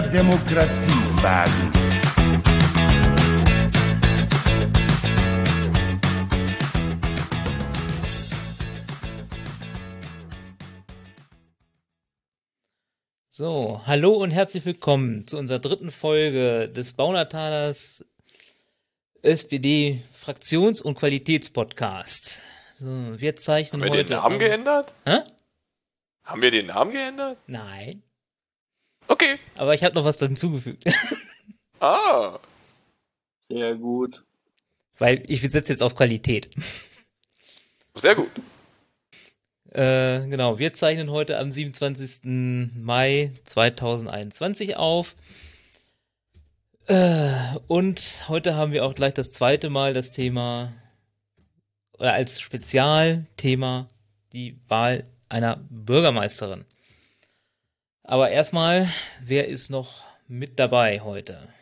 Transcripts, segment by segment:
mehr Demokratie wagen. So, hallo und herzlich willkommen zu unserer dritten Folge des Baunatalers SPD Fraktions- und Qualitätspodcast. So, wir zeichnen Haben wir heute. den Namen am- geändert? Hä? Haben wir den Namen geändert? Nein. Okay. Aber ich habe noch was hinzugefügt. Ah. Sehr gut. Weil ich setze jetzt auf Qualität. Sehr gut. Äh, genau, wir zeichnen heute am 27. Mai 2021 auf. Äh, und heute haben wir auch gleich das zweite Mal das Thema, oder als Spezialthema, die Wahl einer Bürgermeisterin. Aber erstmal, wer ist noch mit dabei heute?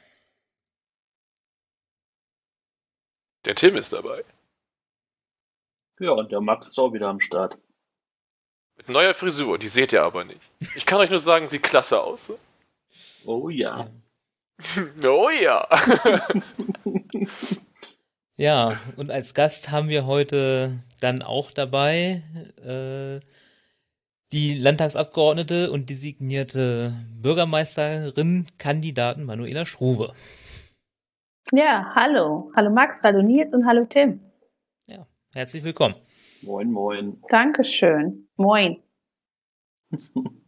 Der Tim ist dabei. Ja, und der Max ist auch wieder am Start. Mit neuer Frisur, die seht ihr aber nicht. Ich kann euch nur sagen, sieht klasse aus. Oh ja. Oh ja. Ja, und als Gast haben wir heute dann auch dabei äh, die Landtagsabgeordnete und designierte Bürgermeisterin Kandidaten Manuela Schrube. Ja, hallo. Hallo Max, hallo Nils und hallo Tim. Ja, herzlich willkommen. Moin, moin. Dankeschön. Moin.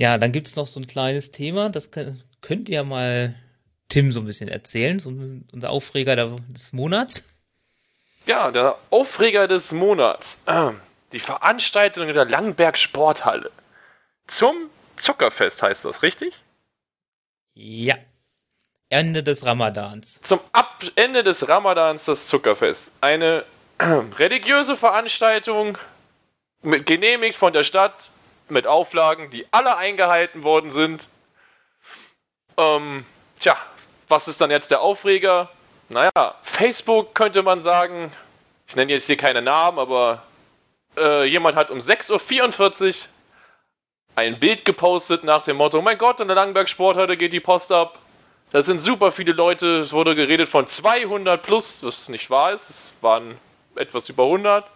Ja, dann gibt's noch so ein kleines Thema, das kann, könnt ihr mal Tim so ein bisschen erzählen, so unser Aufreger des Monats. Ja, der Aufreger des Monats. Die Veranstaltung in der Langenberg Sporthalle. Zum Zuckerfest heißt das, richtig? Ja. Ende des Ramadans. Zum Ab Ende des Ramadans das Zuckerfest. Eine religiöse Veranstaltung, mit, genehmigt von der Stadt, mit Auflagen, die alle eingehalten worden sind. Ähm, tja, was ist dann jetzt der Aufreger? Naja, Facebook könnte man sagen, ich nenne jetzt hier keine Namen, aber äh, jemand hat um 6.44 Uhr ein Bild gepostet nach dem Motto, mein Gott, in der Langenberg Sporthalle geht die Post ab. Da sind super viele Leute, es wurde geredet von 200 plus, was nicht wahr ist, es waren etwas über 100.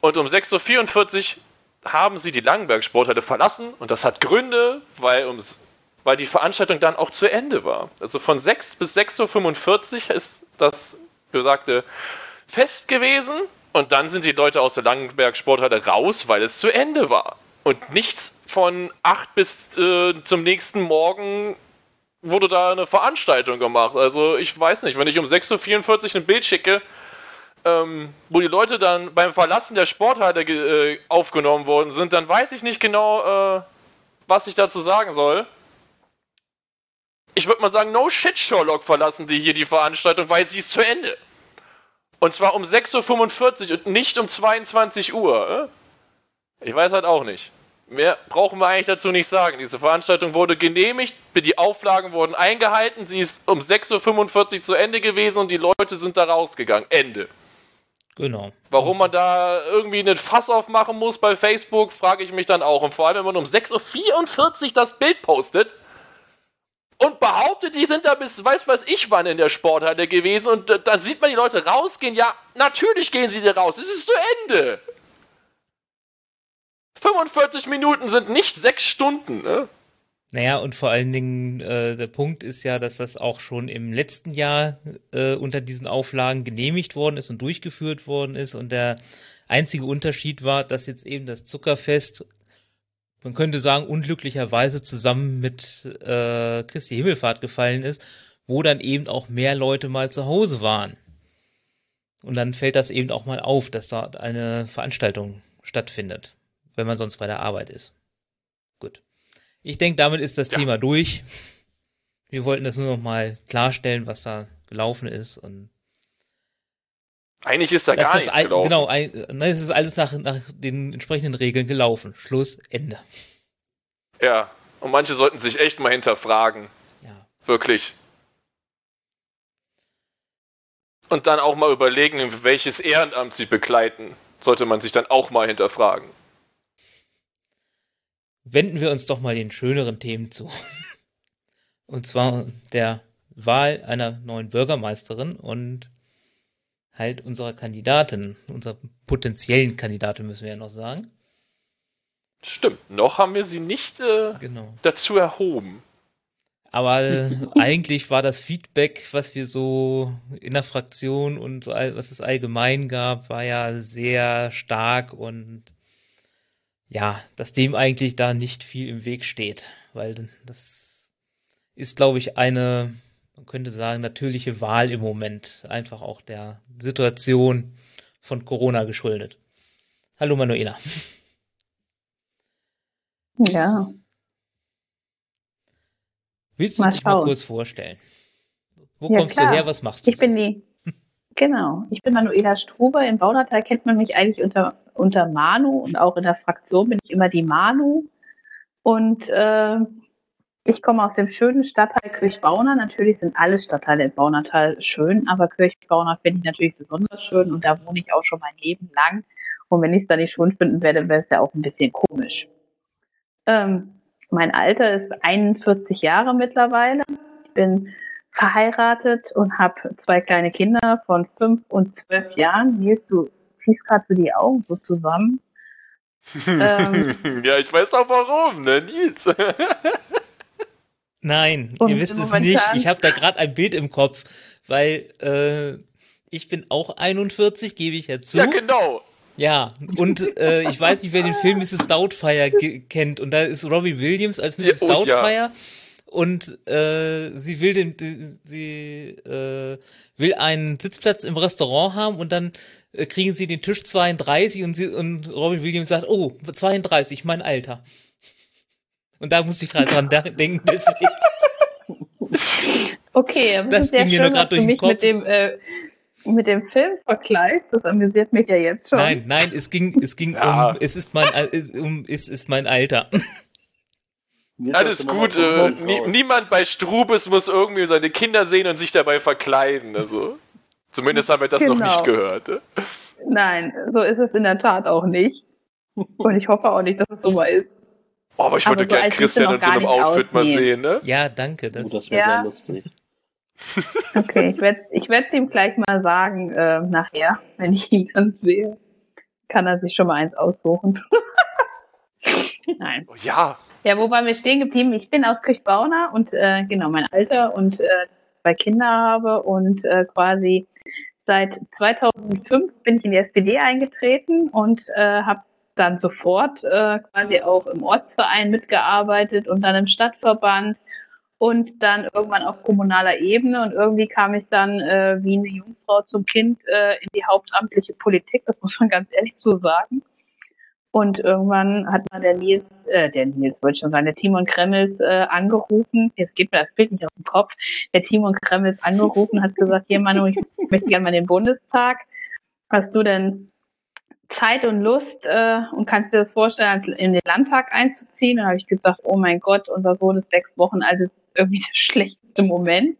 Und um 6.44 Uhr haben sie die Langenberg Sporthalle verlassen und das hat Gründe, weil, ums, weil die Veranstaltung dann auch zu Ende war. Also von 6 bis 6.45 Uhr ist das besagte Fest gewesen und dann sind die Leute aus der Langenberg Sporthalle raus, weil es zu Ende war. Und nichts von 8 bis äh, zum nächsten Morgen wurde da eine Veranstaltung gemacht. Also ich weiß nicht, wenn ich um 6.44 Uhr ein Bild schicke, ähm, wo die Leute dann beim Verlassen der Sporthalle äh, aufgenommen worden sind, dann weiß ich nicht genau, äh, was ich dazu sagen soll. Ich würde mal sagen, no shit, Sherlock verlassen die hier die Veranstaltung, weil sie ist zu Ende. Und zwar um 6.45 Uhr und nicht um 22 Uhr. Äh? Ich weiß halt auch nicht. Mehr brauchen wir eigentlich dazu nicht sagen. Diese Veranstaltung wurde genehmigt, die Auflagen wurden eingehalten, sie ist um 6.45 Uhr zu Ende gewesen und die Leute sind da rausgegangen. Ende. Genau. Warum man da irgendwie einen Fass aufmachen muss bei Facebook, frage ich mich dann auch. Und vor allem, wenn man um 6.44 Uhr das Bild postet und behauptet, die sind da bis weiß was ich wann in der Sporthalle gewesen und äh, dann sieht man die Leute rausgehen. Ja, natürlich gehen sie da raus. Es ist zu Ende. 45 Minuten sind nicht 6 Stunden, ne? Naja, und vor allen Dingen, äh, der Punkt ist ja, dass das auch schon im letzten Jahr äh, unter diesen Auflagen genehmigt worden ist und durchgeführt worden ist. Und der einzige Unterschied war, dass jetzt eben das Zuckerfest, man könnte sagen, unglücklicherweise zusammen mit äh, Christi Himmelfahrt gefallen ist, wo dann eben auch mehr Leute mal zu Hause waren. Und dann fällt das eben auch mal auf, dass dort eine Veranstaltung stattfindet, wenn man sonst bei der Arbeit ist. Gut. Ich denke, damit ist das Ja. Thema durch. Wir wollten das nur noch mal klarstellen, was da gelaufen ist und Eigentlich ist da das gar ist nichts ein, gelaufen. genau, ein, nein, es ist alles nach, nach den entsprechenden Regeln gelaufen. Schluss, Ende. Ja, und manche sollten sich echt mal hinterfragen. Ja. Wirklich. Und dann auch mal überlegen, welches Ehrenamt sie begleiten. Sollte man sich dann auch mal hinterfragen. wenden wir uns doch mal den schöneren Themen zu. Und zwar der Wahl einer neuen Bürgermeisterin und halt unserer Kandidatin, unserer potenziellen Kandidatin müssen wir ja noch sagen. Stimmt, noch haben wir sie nicht äh, Genau. dazu erhoben. Aber äh, eigentlich war das Feedback, was wir so in der Fraktion und so, was es allgemein gab, war ja sehr stark und ja, dass dem eigentlich da nicht viel im Weg steht, weil das ist, glaube ich, eine, man könnte sagen, natürliche Wahl im Moment, einfach auch der Situation von Corona geschuldet. Hallo Manuela. Ja. Willst du Mal dich mal schauen. kurz vorstellen? Wo Ja, kommst klar. du her? Was machst du? Ich bin die, genau, ich bin Manuela Struber. Im Baunatal kennt man mich eigentlich unter, unter Manu und auch in der Fraktion bin ich immer die Manu. Und äh, ich komme aus dem schönen Stadtteil Kirchbauna. Natürlich sind alle Stadtteile in Baunatal schön, aber Kirchbauna finde ich natürlich besonders schön und da wohne ich auch schon mein Leben lang. Und wenn ich es da nicht schön finden werde, wäre es ja auch ein bisschen komisch. Ähm, mein Alter ist 41 Jahre mittlerweile. Ich bin verheiratet und habe zwei kleine Kinder von fünf und zwölf Jahren. Nils, du ziehst gerade so die Augen so zusammen. Ähm. ja, ich weiß auch warum, ne, Nils? Nein, Und ihr wisst es nicht. Ich habe da gerade ein Bild im Kopf, weil äh, ich bin auch 41, gebe ich ja zu. ja, genau. Ja, und äh, ich weiß nicht, wer den Film Mrs. Doubtfire kennt. Und da ist Robbie Williams als Mrs. Ja, oh, ja. Doubtfire. Und äh, sie will den, die- sie äh, will einen Sitzplatz im Restaurant haben und dann äh, kriegen sie den Tisch 32 und sie und Robbie Williams sagt, oh 32, mein Alter. Und da musste ich gerade dran denken. Deswegen. Okay, Das ja ging mir nur dass durch du den mich Kopf. mit dem, äh, mit dem Film vergleichst. Das amüsiert mich ja jetzt schon. Nein, nein, es ging, es ging Ja. um, es ist mein, äh, um, es ist mein Alter. Alles das gut. noch Äh, nie, niemand bei Strubes muss irgendwie seine Kinder sehen und sich dabei verkleiden. Also, zumindest haben wir das noch Genau. nicht gehört. äh. Nein, so ist es in der Tat auch nicht. Und ich hoffe auch nicht, dass es so mal ist. Oh, aber ich Aber würde so gern alt Christian in so einem Outfit mal aussehen. sehen, ne? Ja, danke. Das, Oh, das wäre Ja. sehr lustig. Okay, ich werde ich werd's ihm gleich mal sagen, äh, nachher, wenn ich ihn dann sehe. Kann er sich schon mal eins aussuchen. Nein. Oh, ja. Ja, wo waren wir stehen geblieben? Ich bin aus Kirchbauna und äh, genau mein Alter und äh, zwei Kinder habe und äh, quasi seit 2005 bin ich in die SPD eingetreten und äh, habe dann sofort äh, quasi auch im Ortsverein mitgearbeitet und dann im Stadtverband und dann irgendwann auf kommunaler Ebene und irgendwie kam ich dann äh, wie eine Jungfrau zum Kind äh, in die hauptamtliche Politik, das muss man ganz ehrlich so sagen. Und irgendwann hat mal der Nils, äh, der Nils wollte schon sagen, der Timon Kremmels äh, angerufen. Jetzt geht mir das Bild nicht aus dem Kopf. Der Timon Kremmels angerufen, hat gesagt, hier Manu, ich möchte gerne mal in den Bundestag. Hast du denn Zeit und Lust äh, und kannst dir das vorstellen, in den Landtag einzuziehen? Da habe ich gesagt, oh mein Gott, unser Sohn ist sechs Wochen alt, ist irgendwie der schlechteste Moment.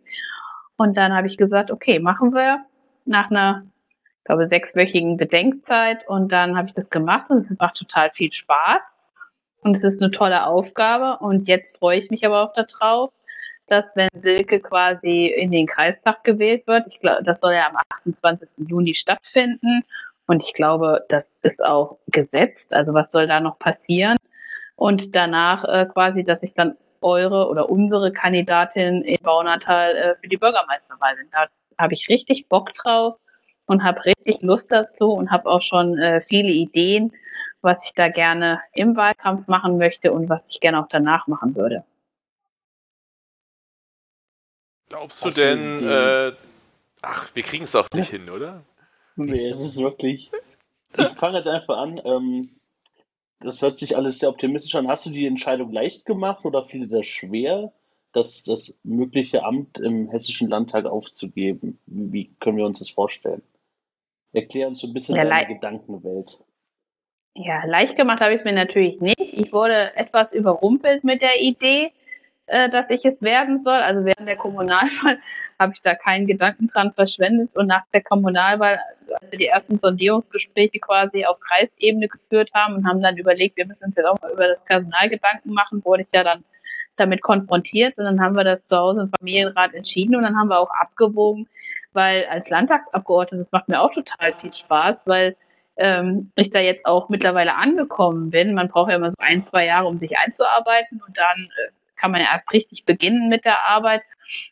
Und dann habe ich gesagt, okay, machen wir nach einer ich glaube, sechswöchigen Bedenkzeit und dann habe ich das gemacht und es macht total viel Spaß und es ist eine tolle Aufgabe und jetzt freue ich mich aber auch darauf, dass wenn Silke quasi in den Kreistag gewählt wird, ich glaube, das soll ja am 28. Juni stattfinden und ich glaube, das ist auch gesetzt, also was soll da noch passieren und danach äh, quasi, dass ich dann eure oder unsere Kandidatin in Baunatal äh, für die Bürgermeisterwahl bin. Da habe ich richtig Bock drauf und habe richtig Lust dazu und habe auch schon äh, viele Ideen, was ich da gerne im Wahlkampf machen möchte und was ich gerne auch danach machen würde. Glaubst du denn, äh, ach, wir kriegen es auch nicht hin, oder? Nee, es ist wirklich. Ich fange jetzt einfach an. Ähm, das hört sich alles sehr optimistisch an. Hast du die Entscheidung leicht gemacht oder fiel dir das schwer, das, das mögliche Amt im Hessischen Landtag aufzugeben? Wie, können wir uns das vorstellen? Erklär uns so ein bisschen Ja, deine Gedankenwelt. Ja, leicht gemacht habe ich es mir natürlich nicht. Ich wurde etwas überrumpelt mit der Idee, äh, dass ich es werden soll. Also während der Kommunalwahl habe ich da keinen Gedanken dran verschwendet. Und nach der Kommunalwahl, als wir die ersten Sondierungsgespräche quasi auf Kreisebene geführt haben und haben dann überlegt, wir müssen uns jetzt auch mal über das Personal Gedanken machen, wurde ich ja dann damit konfrontiert und dann haben wir das zu Hause im Familienrat entschieden und dann haben wir auch abgewogen, weil als Landtagsabgeordnete, das macht mir auch total viel Spaß, weil ähm, ich da jetzt auch mittlerweile angekommen bin. Man braucht ja immer so ein, zwei Jahre, um sich einzuarbeiten und dann äh, kann man ja erst richtig beginnen mit der Arbeit.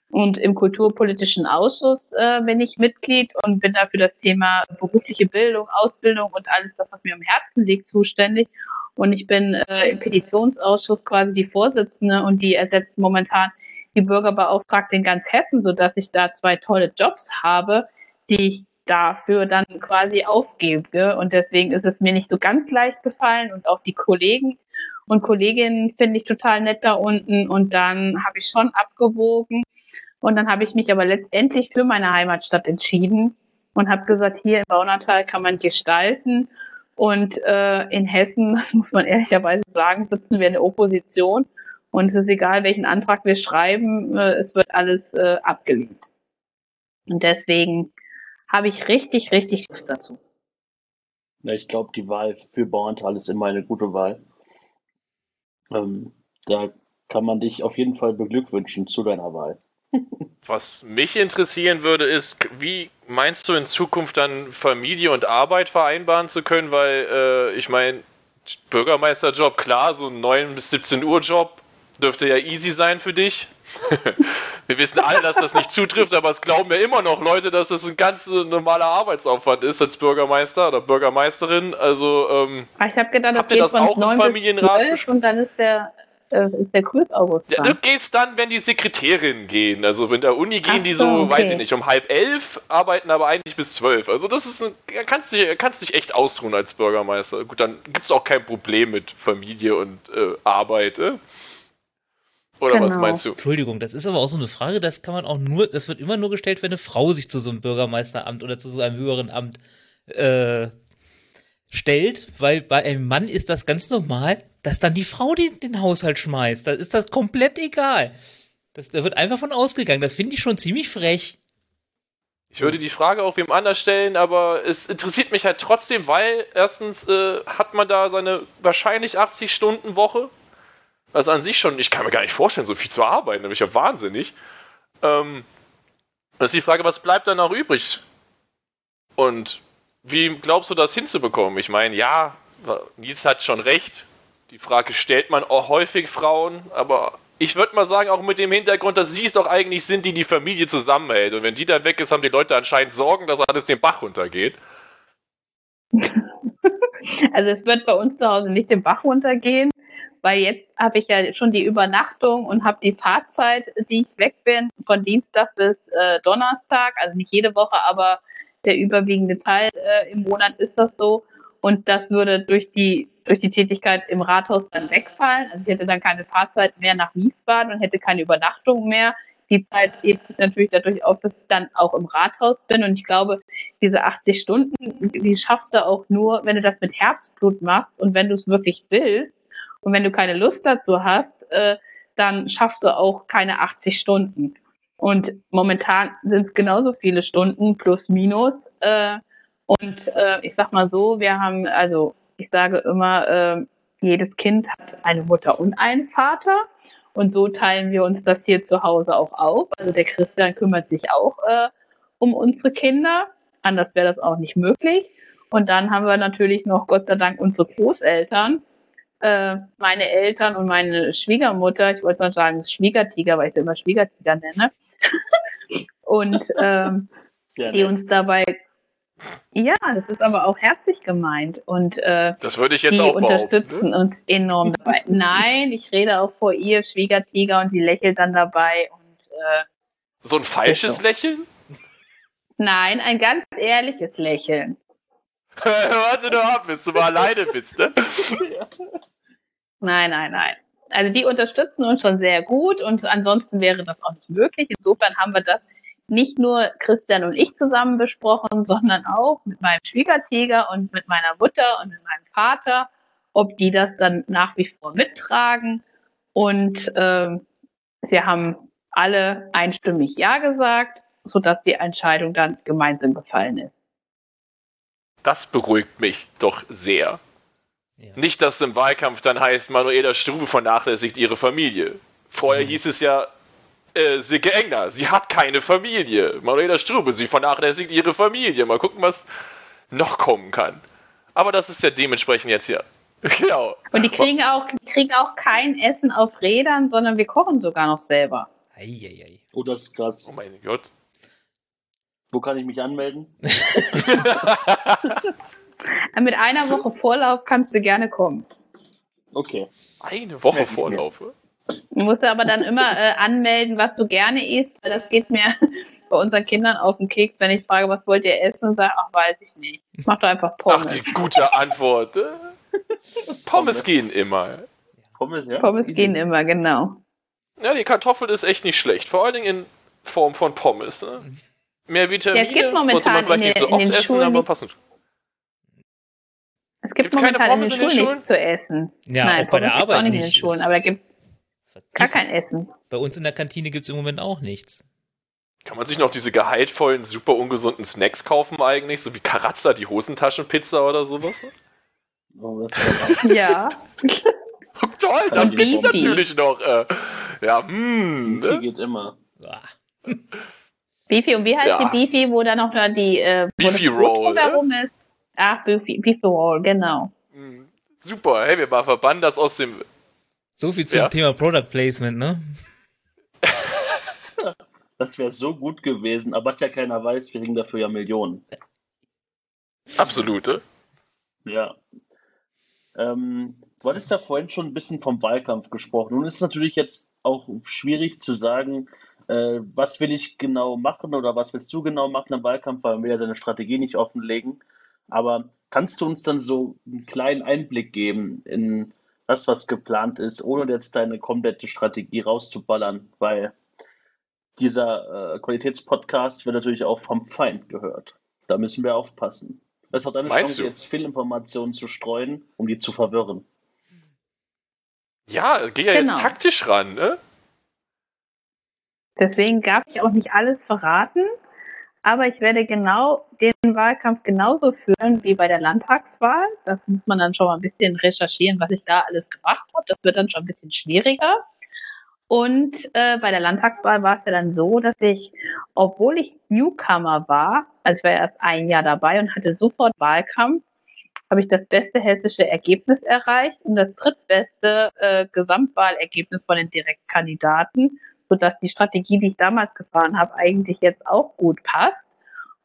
Und im Kulturpolitischen Ausschuss äh, bin ich Mitglied und bin da für das Thema berufliche Bildung, Ausbildung und alles das, was mir am Herzen liegt, zuständig. Und ich bin äh, im Petitionsausschuss quasi die Vorsitzende und die ersetzt momentan die Bürgerbeauftragte in ganz Hessen, sodass ich da zwei tolle Jobs habe, die ich dafür dann quasi aufgebe. Und deswegen ist es mir nicht so ganz leicht gefallen und auch die Kollegen und Kolleginnen finde ich total nett da unten. Und dann habe ich schon abgewogen. Und dann habe ich mich aber letztendlich für meine Heimatstadt entschieden und habe gesagt, hier im Baunatal kann man gestalten. Und äh, in Hessen, das muss man ehrlicherweise sagen, sitzen wir in der Opposition. Und es ist egal, welchen Antrag wir schreiben, äh, es wird alles äh, abgelehnt. Und deswegen habe ich richtig, richtig Lust dazu. Ja, ich glaube, die Wahl für Bauerntal ist immer eine gute Wahl. Ähm, da kann man dich auf jeden Fall beglückwünschen zu deiner Wahl. Was mich interessieren würde, ist, wie meinst du in Zukunft dann Familie und Arbeit vereinbaren zu können? Weil äh, ich meine, Bürgermeisterjob, klar, so ein 9 bis 17 Uhr Job dürfte ja easy sein für dich. Wir wissen alle, dass das nicht zutrifft, aber es glauben ja immer noch Leute, dass das ein ganz normaler Arbeitsaufwand ist als Bürgermeister oder Bürgermeisterin. Also ähm, ich habe gedacht, habt ihr das auch im Familienrat und dann ist der äh, ist der Kurs August. Ja, du gehst dann, wenn die Sekretärinnen gehen. Also in der Uni gehen Ach die so, okay. weiß ich nicht, um halb elf, arbeiten aber eigentlich bis zwölf. Also das ist, ein, kannst dich, kannst dich echt austruhen als Bürgermeister. Gut, dann gibt es auch kein Problem mit Familie und äh, Arbeit. Äh? Oder genau. was meinst du? Entschuldigung, das ist aber auch so eine Frage, das kann man auch nur, das wird immer nur gestellt, wenn eine Frau sich zu so einem Bürgermeisteramt oder zu so einem höheren Amt äh, stellt, weil bei einem Mann ist das ganz normal, dass dann die Frau den, den Haushalt schmeißt. Da ist das komplett egal. Das, da wird einfach von ausgegangen. Das finde ich schon ziemlich frech. Ich würde die Frage auch wem anders stellen, aber es interessiert mich halt trotzdem, weil erstens äh, hat man da seine wahrscheinlich 80 Stunden Woche was an sich schon, ich kann mir gar nicht vorstellen, so viel zu arbeiten, nämlich ja wahnsinnig. Ähm, das ist die Frage, was bleibt dann noch übrig? Und wie glaubst du das hinzubekommen? Ich meine, ja, Nils hat schon recht. Die Frage stellt man auch häufig Frauen, aber ich würde mal sagen, auch mit dem Hintergrund, dass sie es doch eigentlich sind, die die Familie zusammenhält. Und wenn die dann weg ist, haben die Leute anscheinend Sorgen, dass alles den Bach runtergeht. Also es wird bei uns zu Hause nicht den Bach runtergehen weil jetzt habe ich ja schon die Übernachtung und habe die Fahrzeit, die ich weg bin, von Dienstag bis äh, Donnerstag, also nicht jede Woche, aber der überwiegende Teil äh, im Monat ist das so. Und das würde durch die, durch die Tätigkeit im Rathaus dann wegfallen. Also ich hätte dann keine Fahrzeit mehr nach Wiesbaden und hätte keine Übernachtung mehr. Die Zeit sich natürlich dadurch auf, dass ich dann auch im Rathaus bin. Und ich glaube, diese 80 Stunden, die schaffst du auch nur, wenn du das mit Herzblut machst und wenn du es wirklich willst. Und wenn du keine Lust dazu hast, äh, dann schaffst du auch keine 80 Stunden. Und momentan sind es genauso viele Stunden plus minus. Äh, und äh, ich sag mal so, wir haben, also ich sage immer, äh, jedes Kind hat eine Mutter und einen Vater. Und so teilen wir uns das hier zu Hause auch auf. Also der Christian kümmert sich auch äh, um unsere Kinder. Anders wäre das auch nicht möglich. Und dann haben wir natürlich noch Gott sei Dank unsere Großeltern, äh, meine Eltern und meine Schwiegermutter, ich wollte mal sagen Schwiegertiger, weil ich sie immer Schwiegertiger nenne, und ähm, die uns dabei ja, das ist aber auch herzlich gemeint und äh, das würde ich jetzt die auch unterstützen ne? uns enorm dabei. Nein, ich rede auch vor ihr Schwiegertiger und die lächelt dann dabei und äh, so ein falsches so. Lächeln? Nein, ein ganz ehrliches Lächeln. Warte nur ab, bis du mal alleine bist, ne? Nein, nein, nein. Also die unterstützen uns schon sehr gut und ansonsten wäre das auch nicht möglich. Insofern haben wir das nicht nur Christian und ich zusammen besprochen, sondern auch mit meinem Schwiegertiger und mit meiner Mutter und mit meinem Vater, ob die das dann nach wie vor mittragen. Und äh, sie haben alle einstimmig Ja gesagt, sodass die Entscheidung dann gemeinsam gefallen ist. Das beruhigt mich doch sehr. Ja. Nicht, dass im Wahlkampf dann heißt, Manuela Strube vernachlässigt ihre Familie. Vorher Mhm. hieß es ja, äh, Silke Engner, sie hat keine Familie. Manuela Strube, sie vernachlässigt ihre Familie. Mal gucken, was noch kommen kann. Aber das ist ja dementsprechend jetzt hier. Genau. Und die kriegen auch, die kriegen auch kein Essen auf Rädern, sondern wir kochen sogar noch selber. Eieiei. Oh, das ist krass. Oh mein Gott. Wo kann ich mich anmelden? Mit einer Woche Vorlauf kannst du gerne kommen. Okay. Eine Woche ich. Vorlauf. Du musst aber dann immer äh, anmelden, was du gerne isst, weil das geht mir bei unseren Kindern auf den Keks, wenn ich frage, was wollt ihr essen und sage, ach, weiß ich nicht. Mach doch einfach Ach, Pommes. die gute Antwort. äh. Pommes Pommes. gehen immer. Pommes, ja? Pommes Easy. gehen immer, genau. Ja, die Kartoffel ist echt nicht schlecht. Vor allen Dingen in Form von Pommes. Ne? Mehr Vitamine Ja, es gibt momentan man vielleicht in nicht den- so in oft den essen, Schulen aber passend. Es gibt Gibt's keine momentan in Pommes den in den Schulen nichts zu essen. Ja, Nein, auch bei der Arbeit auch nicht in den. Schulen, aber da gibt gar kein es. Essen. Bei uns in der Kantine gibt es im Moment auch nichts. Kann man sich noch diese gehaltvollen, super ungesunden Snacks kaufen eigentlich? So wie Karazza, die Hosentaschenpizza oder sowas? Oh, Ja. Toll, das gibt's natürlich noch. Äh, ja, hm. Die Ne? geht immer. Beefy, und wie heißt Ja. die Beefy, wo da noch da die äh, Beefy Roll, ne? drumherum ist? Ach, Beefy, Beefy Roll, genau. Hm. Super, hey, wir mal verbannen das aus dem. so viel zum Ja. Thema Product Placement, ne? Das wäre so gut gewesen, aber was ja keiner weiß, wir kriegen dafür ja Millionen. Absolute. Ja. Ähm, du hattest ja vorhin schon ein bisschen vom Wahlkampf gesprochen. Nun ist es natürlich jetzt auch schwierig zu sagen, äh, was will ich genau machen oder was willst du genau machen im Wahlkampf, weil man will ja seine Strategie nicht offenlegen. Aber kannst du uns dann so einen kleinen Einblick geben in das, was geplant ist, ohne jetzt deine komplette Strategie rauszuballern? Weil dieser äh, Qualitätspodcast wird natürlich auch vom Feind gehört. Da müssen wir aufpassen. Es hat eine Meinst Chance, du? jetzt Fehlinformationen zu streuen, um die zu verwirren. Ja, geh ja jetzt Genau. taktisch ran, ne? Deswegen darf ich auch nicht alles verraten, aber ich werde genau den Wahlkampf genauso führen wie bei der Landtagswahl. Das muss man dann schon mal ein bisschen recherchieren, was ich da alles gemacht habe. Das wird dann schon ein bisschen schwieriger. Und äh, bei der Landtagswahl war es ja dann so, dass ich, obwohl ich Newcomer war, also ich war erst ein Jahr dabei und hatte sofort Wahlkampf, habe ich das beste hessische Ergebnis erreicht und das drittbeste äh, Gesamtwahlergebnis von den Direktkandidaten, sodass die Strategie, die ich damals gefahren habe, eigentlich jetzt auch gut passt.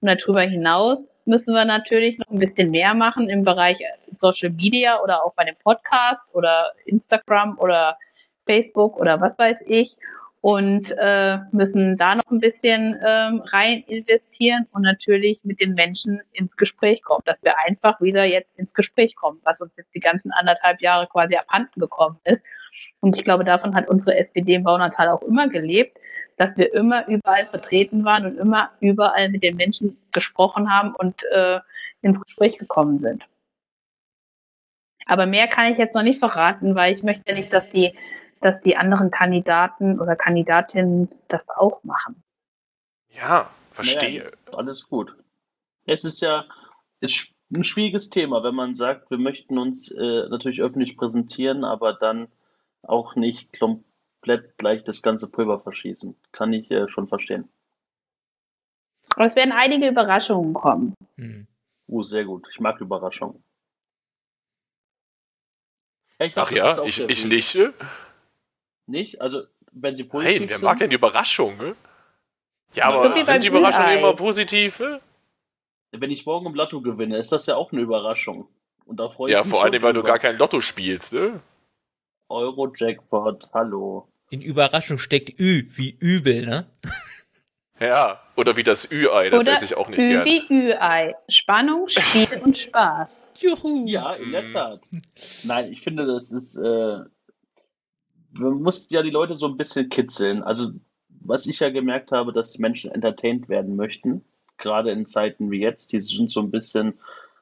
Und darüber hinaus müssen wir natürlich noch ein bisschen mehr machen im Bereich Social Media oder auch bei dem Podcast oder Instagram oder Facebook oder was weiß ich und äh, müssen da noch ein bisschen ähm, rein investieren und natürlich mit den Menschen ins Gespräch kommen, dass wir einfach wieder jetzt ins Gespräch kommen, was uns jetzt die ganzen anderthalb Jahre quasi abhanden gekommen ist. Und ich glaube, davon hat unsere SPD im Baunatal auch immer gelebt, dass wir immer überall vertreten waren und immer überall mit den Menschen gesprochen haben und äh, ins Gespräch gekommen sind. Aber mehr kann ich jetzt noch nicht verraten, weil ich möchte nicht, dass die, dass die anderen Kandidaten oder Kandidatinnen das auch machen. Ja, verstehe. Naja, alles gut. Es ist ja ist ein schwieriges Thema, wenn man sagt, wir möchten uns äh, natürlich öffentlich präsentieren, aber dann auch nicht komplett gleich das ganze Pulver verschießen. Kann ich äh, schon verstehen. Aber es werden einige Überraschungen kommen. Hm. Uh, sehr gut. Ich mag Überraschungen. Ich Ach das ist ja, ich, ich nicht. Nicht? Also, wenn sie positiv Nein, wer sind, mag denn die Überraschung? ne? Ja, aber sind die Überraschungen immer positiv? ne? wenn ich morgen im Lotto gewinne, ist das ja auch eine Überraschung. Und da freue ich Ja, mich vor allem, weil du gar kein Lotto spielst, ne? Euro-Jackpot, hallo. In Überraschung steckt Ü, wie übel, ne? Ja, oder wie das Ü-Ei, das Oder esse ich auch nicht Ü gern. wie Ü-Ei. Spannung, Spiel und Spaß. Juhu. Ja, in der. Tat. Nein, ich finde, das ist, äh, man muss ja die Leute so ein bisschen kitzeln. Also, was ich ja gemerkt habe, dass die Menschen entertained werden möchten, gerade in Zeiten wie jetzt, die sind so ein bisschen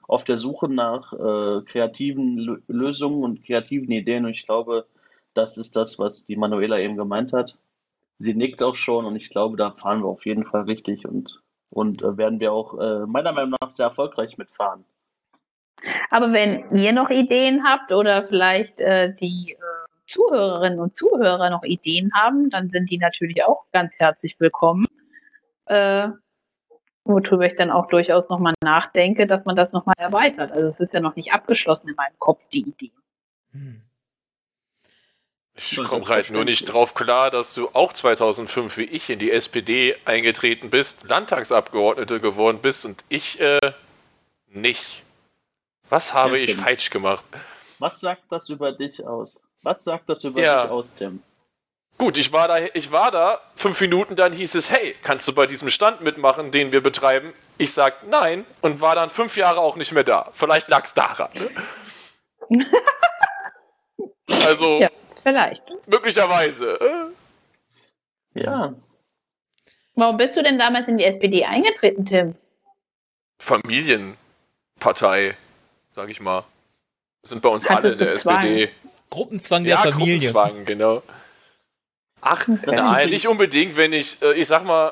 auf der Suche nach äh, kreativen Lö- Lösungen und kreativen Ideen und ich glaube, das ist das, was die Manuela eben gemeint hat. sie nickt auch schon und ich glaube, da fahren wir auf jeden Fall richtig und, und äh, werden wir auch äh, meiner Meinung nach sehr erfolgreich mitfahren. Aber wenn ihr noch Ideen habt oder vielleicht äh, die äh, Zuhörerinnen und Zuhörer noch Ideen haben, dann sind die natürlich auch ganz herzlich willkommen. Äh, worüber ich dann auch durchaus nochmal nachdenke, dass man das nochmal erweitert. Also es ist ja noch nicht abgeschlossen in meinem Kopf, die Idee. Hm. Ich komme halt nur nicht drauf klar, dass du auch 2005 wie ich in die SPD eingetreten bist, Landtagsabgeordnete geworden bist und ich äh, nicht. Was habe Ja, ich falsch gemacht? Was sagt das über dich aus? Was sagt das über Ja. dich aus, Tim? Gut, ich war da, ich war da, fünf Minuten, dann hieß es, hey, kannst du bei diesem Stand mitmachen, den wir betreiben? Ich sag nein und war dann fünf Jahre auch nicht mehr da. Vielleicht lag's daran. Ne? also Ja. Vielleicht. möglicherweise. Äh? Ja, Warum bist du denn damals in die SPD eingetreten, Tim? Familienpartei, sag ich mal. Sind bei uns alle in Hattest der Zwang? SPD. Gruppenzwang der Ja, Familie. Gruppenzwang, genau. Ach, Okay. nein, nicht unbedingt, wenn ich, äh, ich sag mal,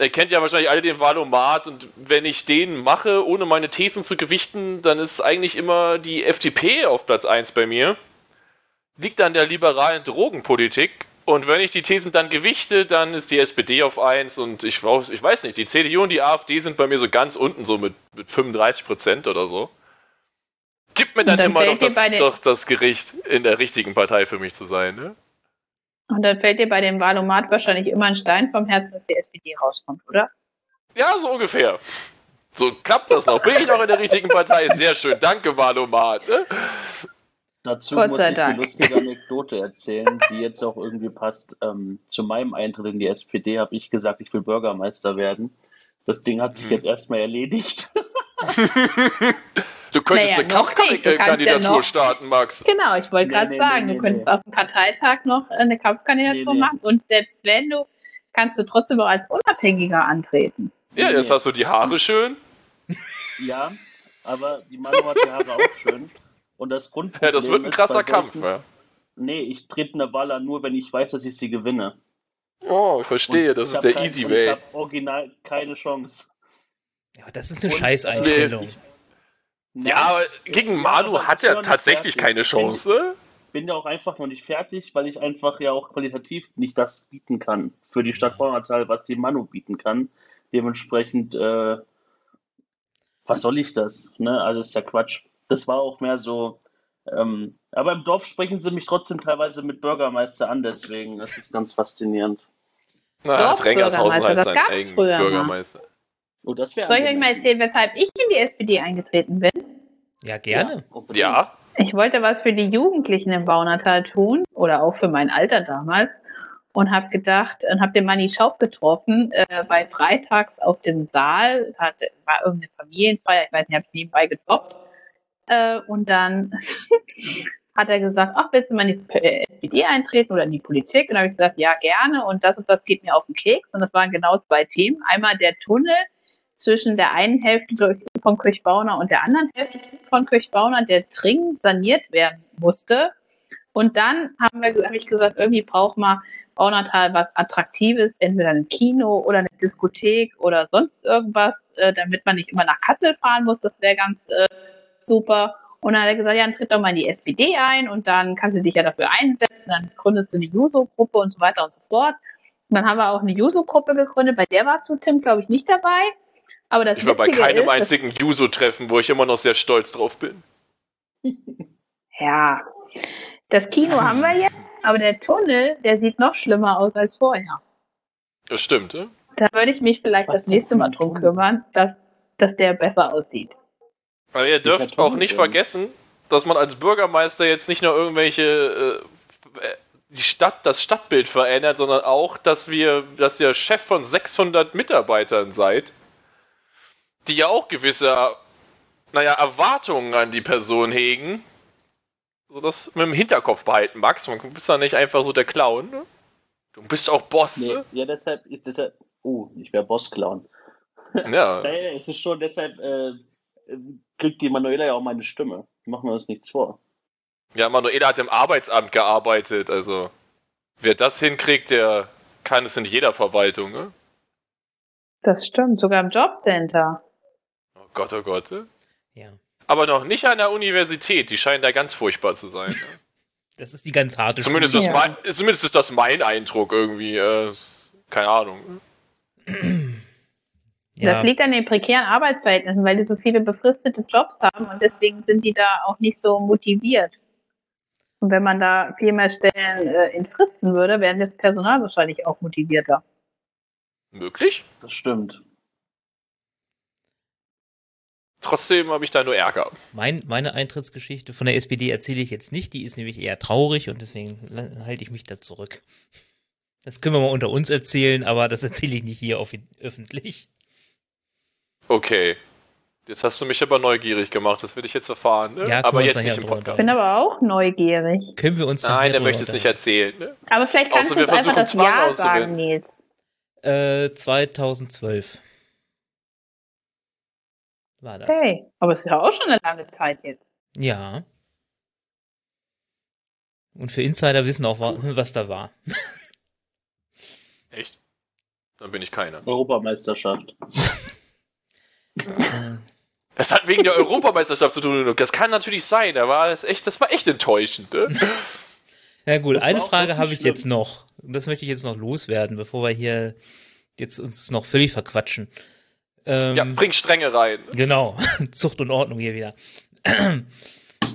ihr kennt ja wahrscheinlich alle den Valomat und wenn ich den mache, ohne meine Thesen zu gewichten, dann ist eigentlich immer die FDP auf Platz 1 bei mir. Liegt an der liberalen Drogenpolitik. Und wenn ich die Thesen dann gewichte, dann ist die SPD auf 1 und ich, weiß- ich weiß nicht, die CDU und die AfD sind bei mir so ganz unten, so mit, mit 35 Prozent oder so. Gibt mir dann, dann immer noch das, den- doch das Gericht, in der richtigen Partei für mich zu sein, ne? Und dann fällt dir bei dem Wahlomat wahrscheinlich immer ein Stein vom Herzen, dass die SPD rauskommt, oder? Ja, so ungefähr. So klappt das noch. Bin ich noch in der richtigen Partei? Sehr schön. Danke, Valomat. Ne? dazu Gott muss sei ich Dank. die lustige Anekdote erzählen, die jetzt auch irgendwie passt. Ähm, zu meinem Eintritt in die SPD habe ich gesagt, ich will Bürgermeister werden. Das Ding hat sich Hm. jetzt erstmal erledigt. Du könntest Naja, eine noch ja Kampfkandidatur noch- starten, Max. Genau, ich wollte Nee, gerade nee, sagen, nee, du nee, könntest nee. auf dem Parteitag noch eine Kampfkandidatur Nee, nee. machen und selbst wenn du, kannst du trotzdem auch als Unabhängiger antreten. Ja, Nee, jetzt nee. hast du die Haare schön. Ja, aber die Manu hat die Haare auch schön. Und das Grundproblem Ja, das wird ein ist krasser bei Kampf. solchen- Ja. Nee, ich trete eine Wahl an, nur wenn ich weiß, dass ich sie gewinne. Oh, ich verstehe. Und Das ich ist der kein- Easy Way. Ich habe original keine Chance. Ja, das ist eine Und, Scheißeinstellung. Nein, Ja, aber gegen Ja, aber hat er tatsächlich keine Chance. bin ja auch einfach noch nicht fertig, weil ich einfach ja auch qualitativ nicht das bieten kann für die Stadt Bornatal, was die Manu bieten kann. Dementsprechend, äh, was soll ich das? Ne? Also ist ja Quatsch. Das war auch mehr so. Ähm, aber im Dorf sprechen sie mich trotzdem teilweise mit Bürgermeister an, deswegen das ist ganz faszinierend. Na, hat Dorfbürgermeister, halt das seinen gab's eigenen früher mal. Oh, das wäre Soll ich euch mal erzählen, weshalb ich in die SPD eingetreten bin? Ja, gerne. Ja, Ich wollte was für die Jugendlichen im Baunatal tun oder auch für mein Alter damals und habe gedacht und habe den Manni Schaub getroffen äh, bei Freitags auf dem Saal, hat, war irgendeine Familienfeier, ich weiß nicht, habe ich nebenbei getroppt äh, und dann hat er gesagt, ach, willst du mal in die äh, SPD eintreten oder in die Politik? Und dann habe ich gesagt, ja, gerne und das und das geht mir auf den Keks und das waren genau zwei Themen. Einmal der Tunnel zwischen der einen Hälfte von Kirchbauner und der anderen Hälfte von Kirchbauner, der dringend saniert werden musste. Und dann haben wir, habe ich gesagt, irgendwie braucht man Baunatal was Attraktives, entweder ein Kino oder eine Diskothek oder sonst irgendwas, äh, damit man nicht immer nach Kassel fahren muss. Das wäre ganz äh, super. Und dann hat er gesagt, ja, dann tritt doch mal in die SPD ein und dann kannst du dich ja dafür einsetzen, dann gründest du eine Juso-Gruppe und so weiter und so fort. Und dann haben wir auch eine Juso-Gruppe gegründet, bei der warst du, Tim, glaube ich, nicht dabei. Aber das ich war bei keinem ist, einzigen Juso-Treffen, wo ich immer noch sehr stolz drauf bin. Ja, das Kino haben wir jetzt, aber der Tunnel, der sieht noch schlimmer aus als vorher. Das stimmt, ne? Da würde ich mich vielleicht Was das nächste Mal drum kümmern, dass, dass der besser aussieht. Aber ihr dürft auch nicht vergessen, dass man als Bürgermeister jetzt nicht nur irgendwelche äh, die Stadt, das Stadtbild verändert, sondern auch, dass wir, dass ihr Chef von 600 Mitarbeitern seid, die ja auch gewisse, naja, Erwartungen an die Person hegen. So das mit dem Hinterkopf behalten, Max. Man bist ja nicht einfach so der Clown. Ne? Du bist auch Boss. Nee, Ne? ja, deshalb ist deshalb. Oh, ich wäre Boss-Clown. Ja. Naja, es ist schon, deshalb äh, äh, kriegt die Manuela ja auch meine Stimme. Machen wir uns nichts vor. ja, Manuela hat im Arbeitsamt gearbeitet, also wer das hinkriegt, der kann es in jeder Verwaltung, ne? Das stimmt, sogar im Jobcenter. Oh Gott, oh Gott. Ja. Aber noch nicht an der Universität, die scheinen da ganz furchtbar zu sein. Ne? Das ist die ganz harte zumindest, Schule. ist Ja. mein, zumindest ist das mein Eindruck irgendwie. Äh, keine Ahnung. Ja, Das liegt an den prekären Arbeitsverhältnissen, weil die so viele befristete Jobs haben und deswegen sind die da auch nicht so motiviert. Und wenn man da viel mehr Stellen äh, entfristen würde, wären das Personal wahrscheinlich auch motivierter. Möglich? Das stimmt. Trotzdem habe ich da nur Ärger. mein, meine Eintrittsgeschichte von der SPD erzähle ich jetzt nicht. Die ist nämlich eher traurig und deswegen halte ich mich da zurück. Das können wir mal unter uns erzählen, aber das erzähle ich nicht hier auf, öffentlich. Okay. Jetzt hast du mich aber neugierig gemacht, das will ich jetzt erfahren. Ne? Ja, können aber jetzt nicht im Podcast. Ich bin aber auch neugierig. Können wir uns Nein, der drüber möchte es nicht erzählen. Ne? Aber vielleicht kannst Außer du wir uns einfach das Zwang Ja auszuwählen. sagen, Nils. Äh, 2012 war das. Okay, aber es ist ja auch schon eine lange Zeit jetzt. Ja. Und für Insider wissen auch, wa- was da war. Echt? Dann bin ich keiner. Europameisterschaft. Äh, Das hat wegen der Europameisterschaft zu tun. Das kann natürlich sein. Da war das echt, das war echt enttäuschend. Ne? Na gut, Das eine Frage habe ich schlimm. jetzt noch. Und Das möchte ich jetzt noch loswerden, bevor wir hier jetzt uns noch völlig verquatschen. Ähm, Ja, bring Strenge rein. Genau, Zucht und Ordnung hier wieder.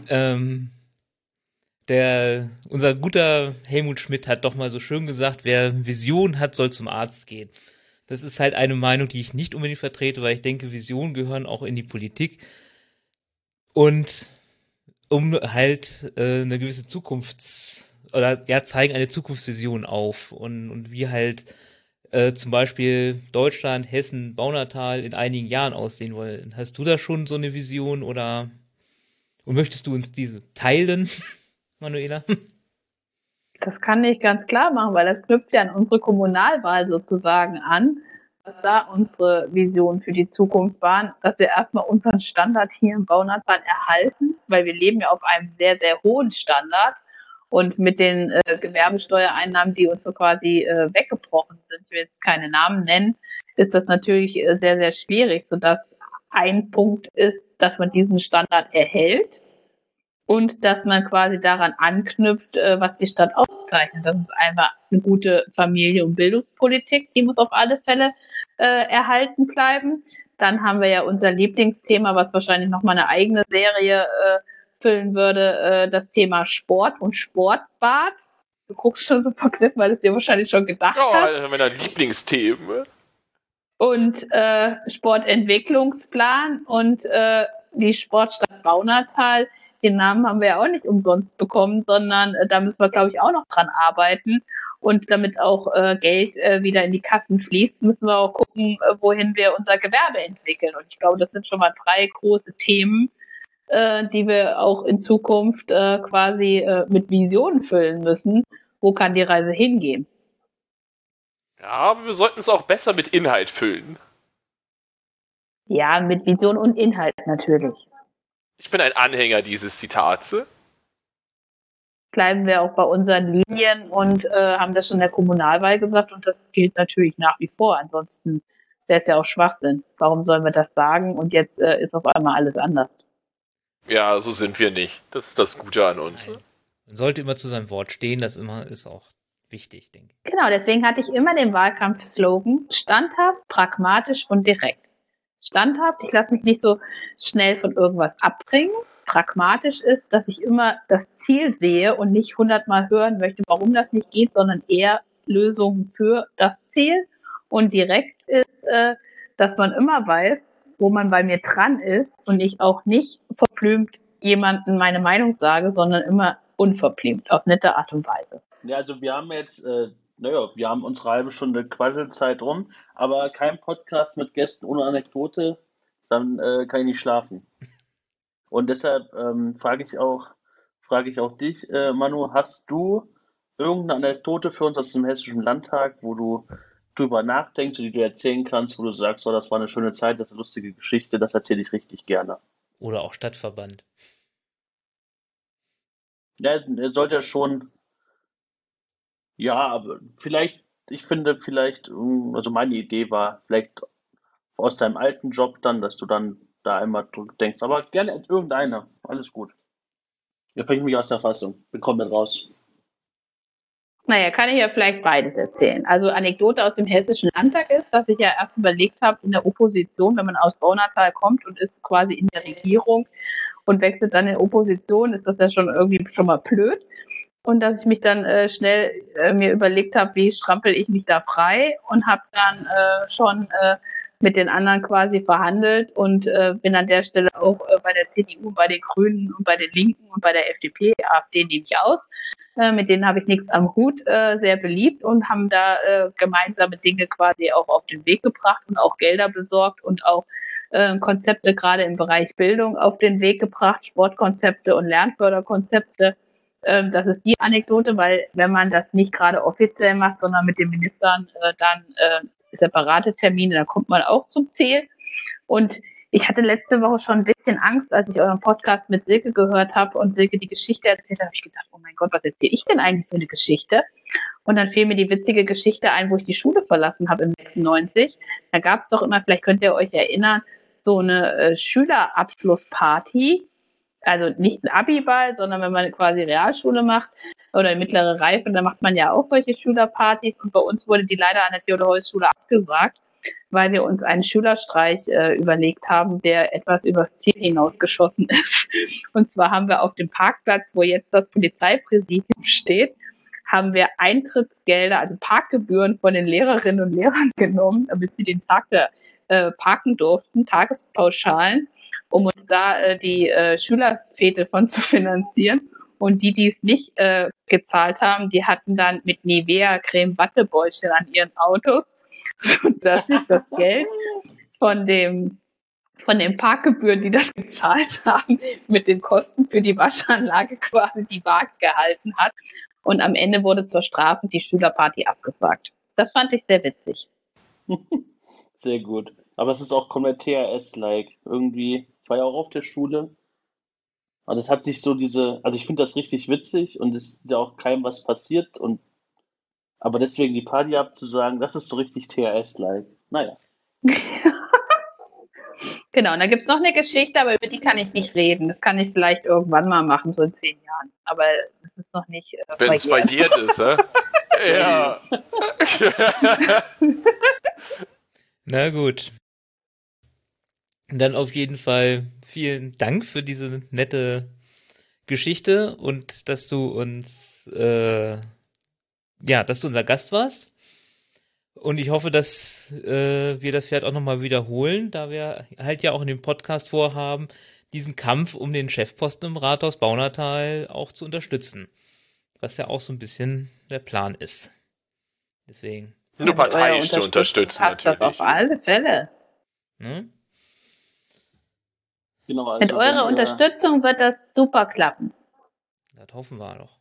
ähm, der, unser guter Helmut Schmidt hat doch mal so schön gesagt, wer Vision hat, soll zum Arzt gehen. Das ist halt eine Meinung, die ich nicht unbedingt vertrete, weil ich denke, Visionen gehören auch in die Politik. Und um halt äh, eine gewisse Zukunfts- oder ja, zeigen eine Zukunftsvision auf und, und wie halt äh, zum Beispiel Deutschland, Hessen, Baunatal in einigen Jahren aussehen wollen. Hast du da schon so eine Vision oder und möchtest du uns diese teilen, Manuela? Das kann ich ganz klar machen, weil das knüpft ja an unsere Kommunalwahl sozusagen an, was da unsere Vision für die Zukunft waren, dass wir erstmal unseren Standard hier im Baunatal erhalten, weil wir leben ja auf einem sehr, sehr hohen Standard. Und mit den äh, Gewerbesteuereinnahmen, die uns so quasi äh, weggebrochen sind, ich will jetzt keine Namen nennen, ist das natürlich äh, sehr, sehr schwierig, sodass ein Punkt ist, dass man diesen Standard erhält und dass man quasi daran anknüpft, äh, was die Stadt auszeichnet. Das ist einfach eine gute Familie- und Bildungspolitik, die muss auf alle Fälle äh, erhalten bleiben. Dann haben wir ja unser Lieblingsthema, was wahrscheinlich nochmal eine eigene Serie äh, füllen würde, äh, das Thema Sport und Sportbad. Du guckst schon so verknüpft, weil du es dir wahrscheinlich schon gedacht Oh, hast einer meiner Lieblingsthemen. und äh, Sportentwicklungsplan und äh, die Sportstadt Baunatal. Den Namen haben wir ja auch nicht umsonst bekommen, sondern äh, da müssen wir, glaube ich, auch noch dran arbeiten. Und damit auch äh, Geld äh, wieder in die Kassen fließt, müssen wir auch gucken, äh, wohin wir unser Gewerbe entwickeln. Und ich glaube, das sind schon mal drei große Themen, äh, die wir auch in Zukunft äh, quasi äh, mit Visionen füllen müssen. Wo kann die Reise hingehen? Ja, aber wir sollten es auch besser mit Inhalt füllen. Ja, mit Vision und Inhalt natürlich. Ich bin ein Anhänger dieses Zitats. bleiben wir auch bei unseren Linien und äh, haben das schon in der Kommunalwahl gesagt und das gilt natürlich nach wie vor. Ansonsten wäre es ja auch Schwachsinn. Warum sollen wir das sagen und jetzt äh, ist auf einmal alles anders? Ja, so sind wir nicht. Das ist das Gute an uns. Nein. Man sollte immer zu seinem Wort stehen, das immer ist auch wichtig, denke ich. Genau, deswegen hatte ich immer den Wahlkampfslogan standhaft, pragmatisch und direkt. Standhaft, ich lasse mich nicht so schnell von irgendwas abbringen. Pragmatisch ist, dass ich immer das Ziel sehe und nicht hundertmal hören möchte, warum das nicht geht, sondern eher Lösungen für das Ziel. Und direkt ist, äh, dass man immer weiß, wo man bei mir dran ist und ich auch nicht verblümt jemanden meine Meinung sage, sondern immer unverblümt, auf nette Art und Weise. Ja, also wir haben jetzt, äh, naja, wir haben unsere halbe Stunde Quasselzeit rum, aber kein Podcast mit Gästen ohne Anekdote, dann äh, kann ich nicht schlafen. Und deshalb ähm, frage ich auch, frage ich auch dich, äh, Manu, hast du irgendeine Anekdote für uns aus dem Hessischen Landtag, wo du drüber nachdenkst, die du erzählen kannst, wo du sagst, oh, das war eine schöne Zeit, das ist eine lustige Geschichte, das erzähle ich richtig gerne. Oder auch Stadtverband. Ja, er sollte ja schon, ja, aber vielleicht ich finde vielleicht, ähm, also meine Idee war vielleicht aus deinem alten Job dann, dass du dann da einmal drüber denkst, aber gerne irgendeiner, alles gut. Ihr bringt mich aus der Fassung, bin komplett raus. Naja, kann ich ja vielleicht beides erzählen. Also Anekdote aus dem Hessischen Landtag ist, dass ich ja erst überlegt habe, in der Opposition, wenn man aus Baunatal kommt und ist quasi in der Regierung und wechselt dann in Opposition, ist das ja schon irgendwie schon mal blöd. Und dass ich mich dann äh, schnell äh, mir überlegt habe, wie strampel ich mich da frei und habe dann äh, schon äh, mit den anderen quasi verhandelt und äh, bin an der Stelle auch äh, bei der CDU, bei den Grünen und bei den Linken und bei der FDP, AfD nehme ich aus. Äh, mit denen habe ich nichts am Hut, äh, sehr beliebt und haben da äh, gemeinsame Dinge quasi auch auf den Weg gebracht und auch Gelder besorgt und auch äh, Konzepte gerade im Bereich Bildung auf den Weg gebracht, Sportkonzepte und Lernförderkonzepte. Ähm, das ist die Anekdote, weil wenn man das nicht gerade offiziell macht, sondern mit den Ministern äh, dann äh, separate Termine, da kommt man auch zum Ziel. Und ich hatte letzte Woche schon ein bisschen Angst, als ich euren Podcast mit Silke gehört habe und Silke die Geschichte erzählt habe ich gedacht, oh mein Gott, was erzähle ich denn eigentlich für eine Geschichte? Und dann fiel mir die witzige Geschichte ein, wo ich die Schule verlassen habe im 96. Da gab es doch immer, vielleicht könnt ihr euch erinnern, so eine äh, Schülerabschlussparty. Also nicht ein Abiball, sondern wenn man quasi Realschule macht oder mittlere Reife, dann macht man ja auch solche Schülerpartys. Und bei uns wurde die leider an der Theodor-Heuss-Schule abgesagt weil wir uns einen Schülerstreich äh, überlegt haben, der etwas übers Ziel hinausgeschossen ist. Und zwar haben wir auf dem Parkplatz, wo jetzt das Polizeipräsidium steht, haben wir Eintrittsgelder, also Parkgebühren von den Lehrerinnen und Lehrern genommen, damit sie den Tag da äh, parken durften, Tagespauschalen, um uns da äh, die äh, Schülerfete von zu finanzieren. Und die, die es nicht äh, gezahlt haben, die hatten dann mit Nivea Creme Wattebäuchchen an ihren Autos sodass ich das Geld von dem von den Parkgebühren, die das gezahlt haben, mit den Kosten für die Waschanlage quasi die Waage gehalten hat. Und am Ende wurde zur Strafe die Schülerparty abgefragt. Das fand ich sehr witzig. Sehr gut. Aber es ist auch komplett THS-like. Irgendwie, war ja auch auf der Schule. Und es hat sich so diese, also ich finde das richtig witzig und es ist ja auch keinem was passiert und aber deswegen die Party abzusagen, das ist so richtig THS-like. Naja. genau, und da gibt es noch eine Geschichte, aber über die kann ich nicht reden. Das kann ich vielleicht irgendwann mal machen, so in zehn Jahren. Aber das ist noch nicht. Äh, Wenn es bei dir ist, hä? ja. Na gut. Dann auf jeden Fall vielen Dank für diese nette Geschichte und dass du uns äh, ja, dass du unser Gast warst. Und ich hoffe, dass äh, wir das Pferd auch nochmal wiederholen, da wir halt ja auch in dem Podcast vorhaben, diesen Kampf um den Chefposten im Rathaus Baunatal auch zu unterstützen. Was ja auch so ein bisschen der Plan ist. Deswegen. Nur parteiisch zu unterstützen, natürlich. Das auf alle Fälle. Ne? Genau, also Mit eurer Unterstützung wird das super klappen. Das hoffen wir doch.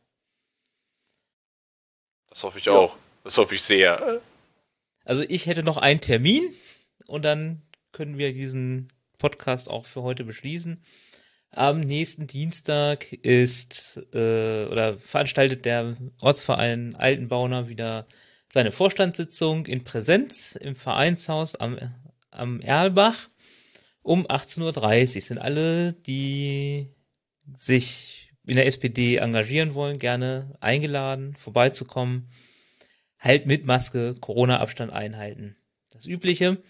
Das hoffe ich ja. auch. Das hoffe ich sehr. Also ich hätte noch einen Termin und dann können wir diesen Podcast auch für heute beschließen. Am nächsten Dienstag ist äh, oder veranstaltet der Ortsverein Altenbauner wieder seine Vorstandssitzung in Präsenz im Vereinshaus am, am Erlbach um 18.30 Uhr. Sind alle, die sich in der SPD engagieren wollen, gerne eingeladen, vorbeizukommen. Halt mit Maske, Corona-Abstand einhalten. Das Übliche.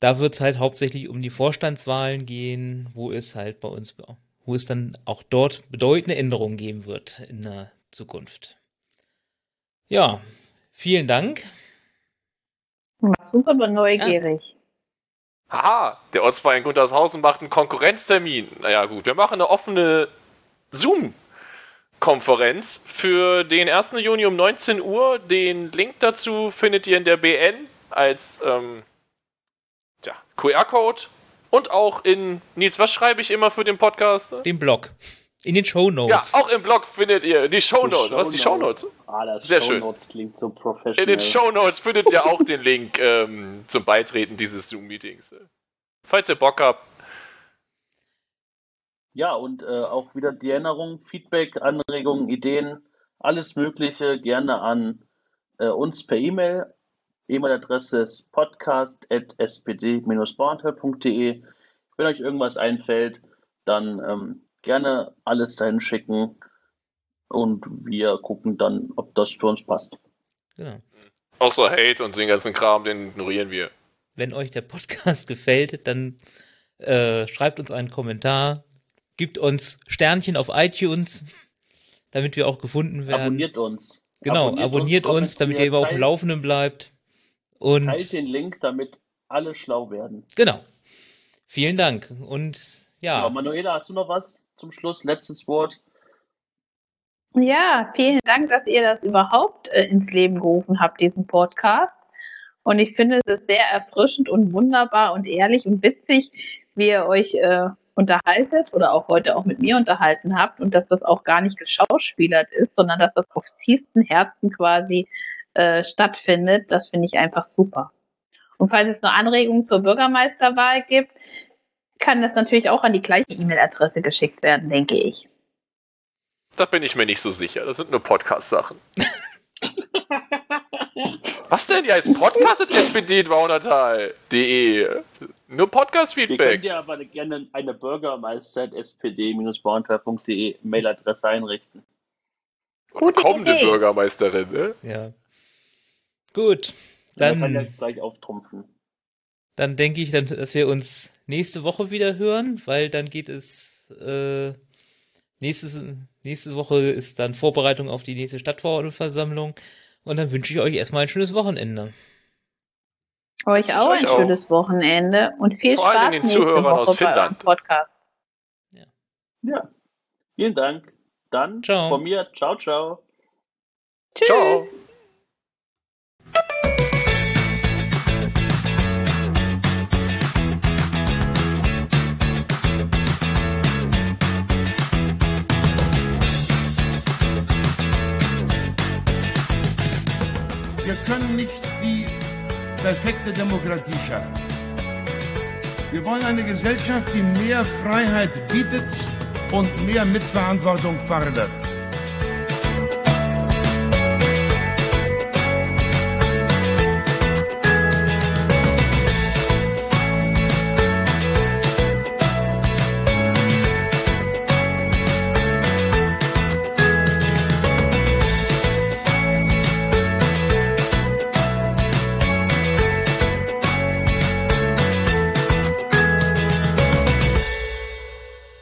Da wird es halt hauptsächlich um die Vorstandswahlen gehen, wo es halt bei uns, wo es dann auch dort bedeutende Änderungen geben wird in der Zukunft. Ja, vielen Dank. Super neugierig. Ja. Haha, der Ortsverein Guntershausen macht einen Konkurrenztermin. Naja, gut, wir machen eine offene Zoom-Konferenz für den 1. Juni um 19 Uhr. Den Link dazu findet ihr in der BN als ähm, QR-Code und auch in, Nils, was schreibe ich immer für den Podcast? Den Blog. In den Show Notes. Ja, auch im Blog findet ihr die Show Notes. Was die Show Notes? Ah, das Sehr Show Notes klingt so professionell. In den Show Notes findet ihr auch den Link ähm, zum Beitreten dieses Zoom-Meetings. Falls ihr Bock habt, ja, und äh, auch wieder die Erinnerung, Feedback, Anregungen, Ideen, alles Mögliche gerne an äh, uns per E-Mail. E-Mail-Adresse ist podcast.spd-bornhöhe.de. Wenn euch irgendwas einfällt, dann ähm, gerne alles dahin schicken und wir gucken dann, ob das für uns passt. Genau. Außer Hate und den ganzen Kram, den ignorieren wir. Wenn euch der Podcast gefällt, dann äh, schreibt uns einen Kommentar, gibt uns Sternchen auf iTunes, damit wir auch gefunden werden. Abonniert uns. Genau, abonniert, abonniert uns, uns, damit ihr immer auf dem Laufenden bleibt. Und teilt den Link, damit alle schlau werden. Genau. Vielen Dank. Und ja. ja Manuela, hast du noch was zum Schluss? Letztes Wort? Ja, vielen Dank, dass ihr das überhaupt äh, ins Leben gerufen habt, diesen Podcast. Und ich finde es ist sehr erfrischend und wunderbar und ehrlich und witzig, wie ihr euch äh, unterhaltet oder auch heute auch mit mir unterhalten habt und dass das auch gar nicht geschauspielert ist, sondern dass das auf tiefsten Herzen quasi äh, stattfindet. Das finde ich einfach super. Und falls es noch Anregungen zur Bürgermeisterwahl gibt, kann das natürlich auch an die gleiche E-Mail-Adresse geschickt werden, denke ich. Da bin ich mir nicht so sicher. Das sind nur Podcast-Sachen. Was denn? Ja, ist Podcast spd 200de Nur Podcast-Feedback. Wir können dir aber gerne eine Bürgermeister.spd-bauernteil.de Mailadresse einrichten. Gute kommende Idee. Bürgermeisterin, ne? Ja. Gut. Dann, kann ja gleich auftrumpfen. Dann denke ich, dass wir uns nächste Woche wieder hören, weil dann geht es äh, nächstes, nächste Woche ist dann Vorbereitung auf die nächste Stadtverordnetenversammlung und dann wünsche ich euch erstmal ein schönes Wochenende. Euch auch ein schönes Wochenende und viel Vor Spaß allem den Zuhörern Woche aus Finnland. Podcast. Ja. ja. Vielen Dank. Dann ciao. von mir, ciao, ciao. Tschüss. Ciao. Können nicht die perfekte Demokratie schaffen. Wir wollen eine Gesellschaft, die mehr Freiheit bietet und mehr Mitverantwortung fordert.